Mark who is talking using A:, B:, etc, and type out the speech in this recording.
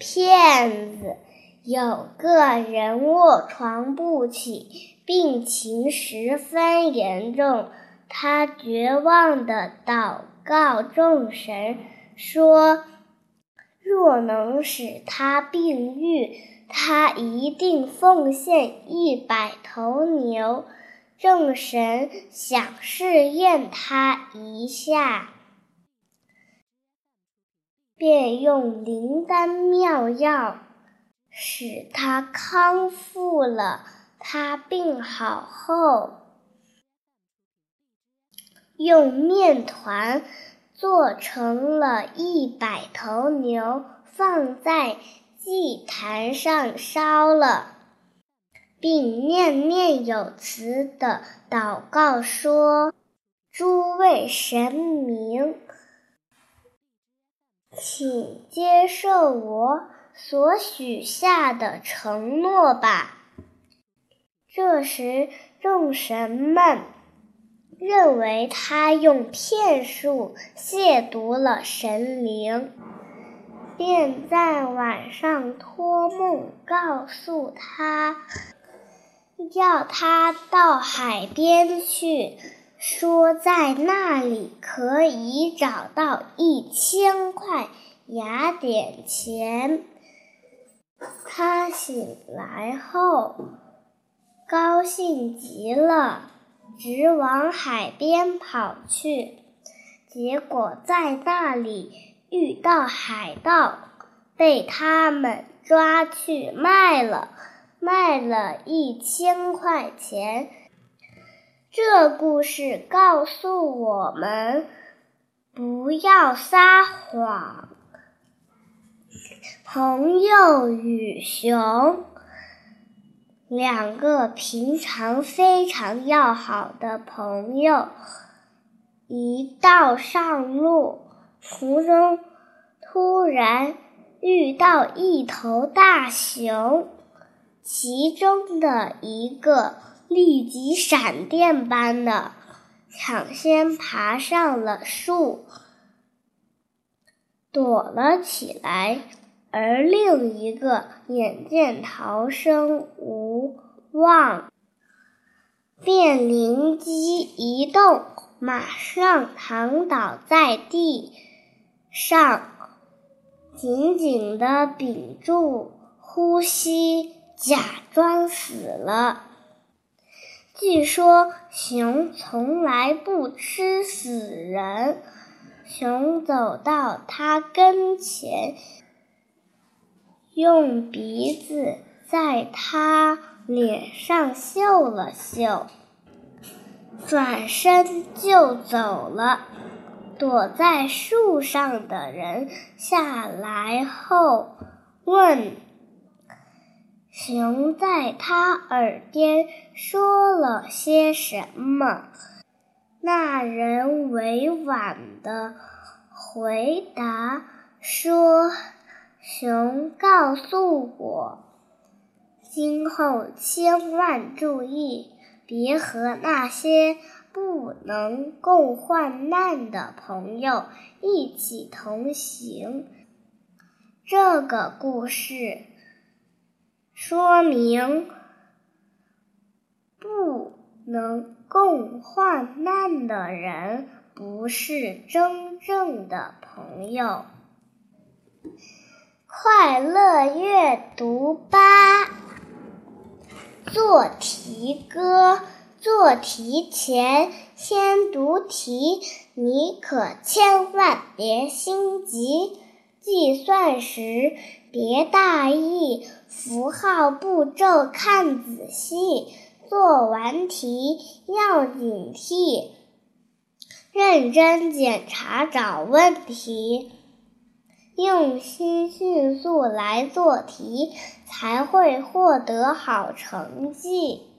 A: 骗子！有个人卧床不起，病情十分严重。他绝望地祷告众神，说：“若能使他病愈，他一定奉献一百头牛。”众神想试验他一下。便用灵丹妙药使他康复了。他病好后，用面团做成了一百头牛，放在祭坛上烧了，并念念有词的祷告说：“诸位神明。”请接受我所许下的承诺吧。这时，众神们认为他用骗术亵渎了神灵，便在晚上托梦告诉他，要他到海边去。说在那里可以找到一千块雅典钱。他醒来后高兴极了，直往海边跑去。结果在那里遇到海盗，被他们抓去卖了，卖了一千块钱。这故事告诉我们，不要撒谎。朋友与熊，两个平常非常要好的朋友，一道上路，途中突然遇到一头大熊，其中的一个。立即闪电般的抢先爬上了树，躲了起来，而另一个眼见逃生无望，便灵机一动，马上躺倒在地上，紧紧的屏住呼吸，假装死了。据说熊从来不吃死人。熊走到他跟前，用鼻子在他脸上嗅了嗅，转身就走了。躲在树上的人下来后问。熊在他耳边说了些什么？那人委婉的回答说：“熊告诉我，今后千万注意，别和那些不能共患难的朋友一起同行。”这个故事。说明不能共患难的人不是真正的朋友。快乐阅读吧，做题歌，做题前先读题，你可千万别心急。计算时别大意。符号步骤看仔细，做完题要警惕，认真检查找问题，用心迅速来做题，才会获得好成绩。